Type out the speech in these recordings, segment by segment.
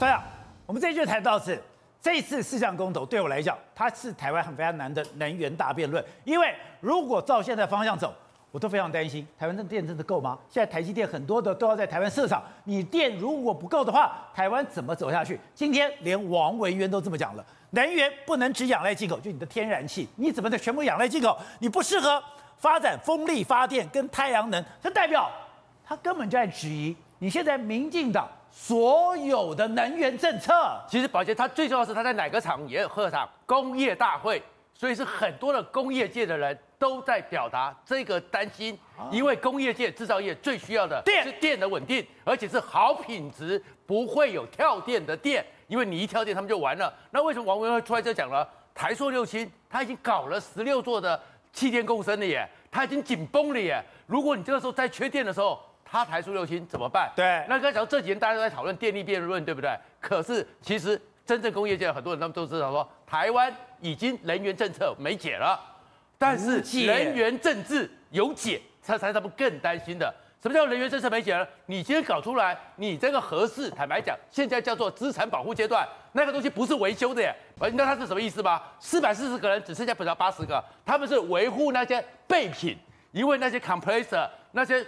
对啊，我们这就谈到是这次四项公投，对我来讲，它是台湾很非常难的能源大辩论。因为如果照现在方向走，我都非常担心，台湾的电真的够吗？现在台积电很多的都要在台湾设厂，你电如果不够的话，台湾怎么走下去？今天连王维渊都这么讲了，能源不能只仰赖进口，就你的天然气，你怎么的全部仰赖进口？你不适合发展风力发电跟太阳能，这代表他根本就在质疑你现在民进党。所有的能源政策，其实宝洁它最重要是它在哪个场也有贺场工业大会，所以是很多的工业界的人都在表达这个担心，因为工业界制造业最需要的是电的稳定，而且是好品质，不会有跳电的电，因为你一跳电他们就完了。那为什么王文会出来这讲呢？台塑六轻他已经搞了十六座的气电共生了耶，他已经紧绷了耶，如果你这个时候再缺电的时候。他台塑六轻怎么办？对，那刚才讲这几年大家都在讨论电力辩论，对不对？可是其实真正工业界很多人他们都知道说，台湾已经能源政策没解了，但是能源政治有解，这才是他们更担心的。什么叫能源政策没解呢？你今天搞出来，你这个合适，坦白讲，现在叫做资产保护阶段，那个东西不是维修的耶。你知道它是什么意思吗？四百四十个人只剩下不到八十个，他们是维护那些备品，因为那些 compressor 那些。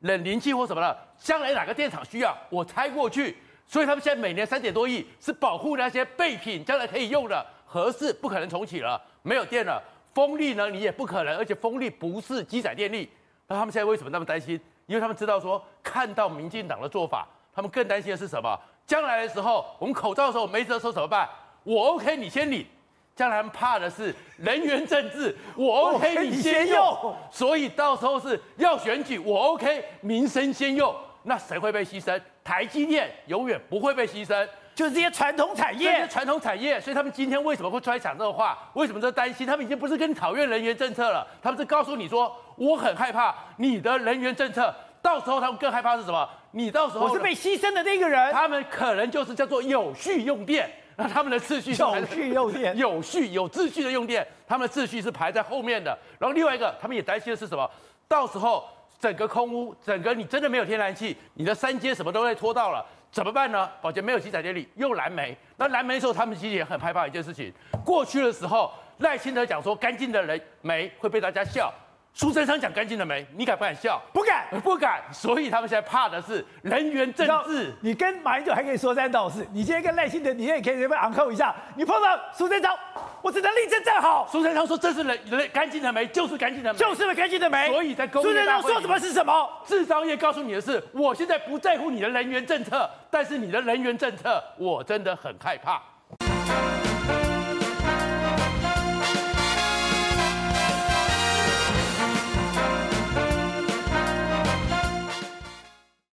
冷凝器或什么的，将来哪个电厂需要，我拆过去。所以他们现在每年三点多亿是保护那些备品，将来可以用的。核四不可能重启了，没有电了。风力呢，你也不可能，而且风力不是机载电力。那他们现在为什么那么担心？因为他们知道说，看到民进党的做法，他们更担心的是什么？将来的时候，我们口罩的时候没得收怎么办？我 OK，你先领。将来怕的是人员政治，我 OK 你先用，所以到时候是要选举，我 OK 民生先用，那谁会被牺牲？台积电永远不会被牺牲，就是这些传统产业，这些传统产业。所以他们今天为什么会出来讲这个话？为什么在担心？他们已经不是跟你讨论人员政策了，他们是告诉你说，我很害怕你的人员政策，到时候他们更害怕是什么？你到时候我是被牺牲的那个人，他们可能就是叫做有序用电。那他们的秩序有序用电，有序有秩序的用电，他们的秩序是排在后面的。然后另外一个，他们也担心的是什么？到时候整个空屋，整个你真的没有天然气，你的三阶什么都被拖到了，怎么办呢？宝杰没有机载电力，用蓝煤。那蓝煤的时候，他们其实也很害怕一件事情。过去的时候，赖清德讲说干净的人煤会被大家笑。苏贞昌讲干净了没？你敢不敢笑？不敢，不敢。所以他们现在怕的是人员政治。你跟马英九还可以说三道四，你今天跟赖清德，你也可以随便昂扣一下。你碰到苏贞昌，我只能力争站好。苏贞昌说这是人人干净的没，就是干净的煤，就是干净的没。所以在公。苏贞昌说什么是什么？制造业告诉你的是，我现在不在乎你的人员政策，但是你的人员政策，我真的很害怕。